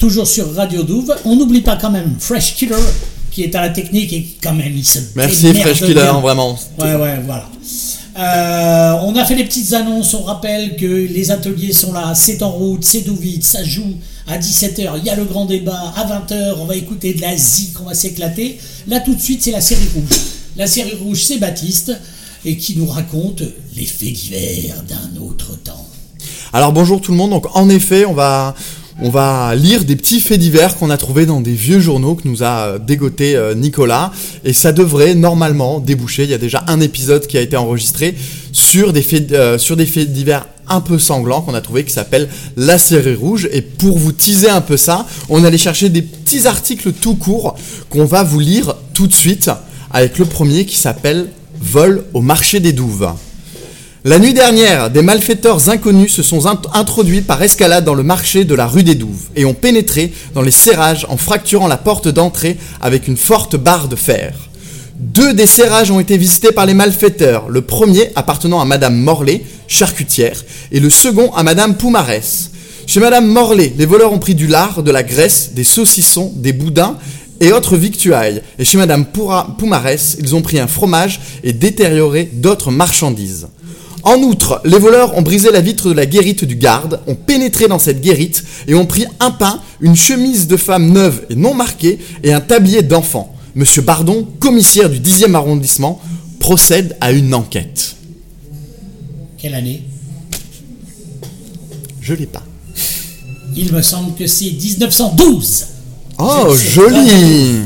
toujours sur Radio Douve. On n'oublie pas quand même Fresh Killer qui est à la technique et quand même il se Merci Fresh Killer, vraiment. Ouais, ouais, voilà. Euh, on a fait les petites annonces, on rappelle que les ateliers sont là, c'est en route, c'est vite, ça joue à 17h, il y a le grand débat, à 20h, on va écouter de la zik, on va s'éclater. Là tout de suite, c'est la série rouge. La série rouge, c'est Baptiste, et qui nous raconte les faits divers d'un autre temps. Alors bonjour tout le monde, donc en effet on va, on va lire des petits faits divers qu'on a trouvés dans des vieux journaux que nous a euh, dégoté euh, Nicolas. Et ça devrait normalement déboucher, il y a déjà un épisode qui a été enregistré sur des faits, euh, sur des faits divers un peu sanglants qu'on a trouvé qui s'appelle La série rouge. Et pour vous teaser un peu ça, on allait chercher des petits articles tout courts qu'on va vous lire tout de suite avec le premier qui s'appelle Vol au marché des douves. La nuit dernière, des malfaiteurs inconnus se sont int- introduits par escalade dans le marché de la rue des Douves et ont pénétré dans les serrages en fracturant la porte d'entrée avec une forte barre de fer. Deux des serrages ont été visités par les malfaiteurs, le premier appartenant à Madame Morlaix, charcutière, et le second à Madame Poumarès. Chez Madame Morlaix, les voleurs ont pris du lard, de la graisse, des saucissons, des boudins et autres victuailles. Et chez Madame Poumarès, ils ont pris un fromage et détérioré d'autres marchandises. En outre, les voleurs ont brisé la vitre de la guérite du garde, ont pénétré dans cette guérite et ont pris un pain, une chemise de femme neuve et non marquée et un tablier d'enfant. Monsieur Bardon, commissaire du 10e arrondissement, procède à une enquête. Quelle année? Je l'ai pas. Il me semble que c'est 1912. Oh, joli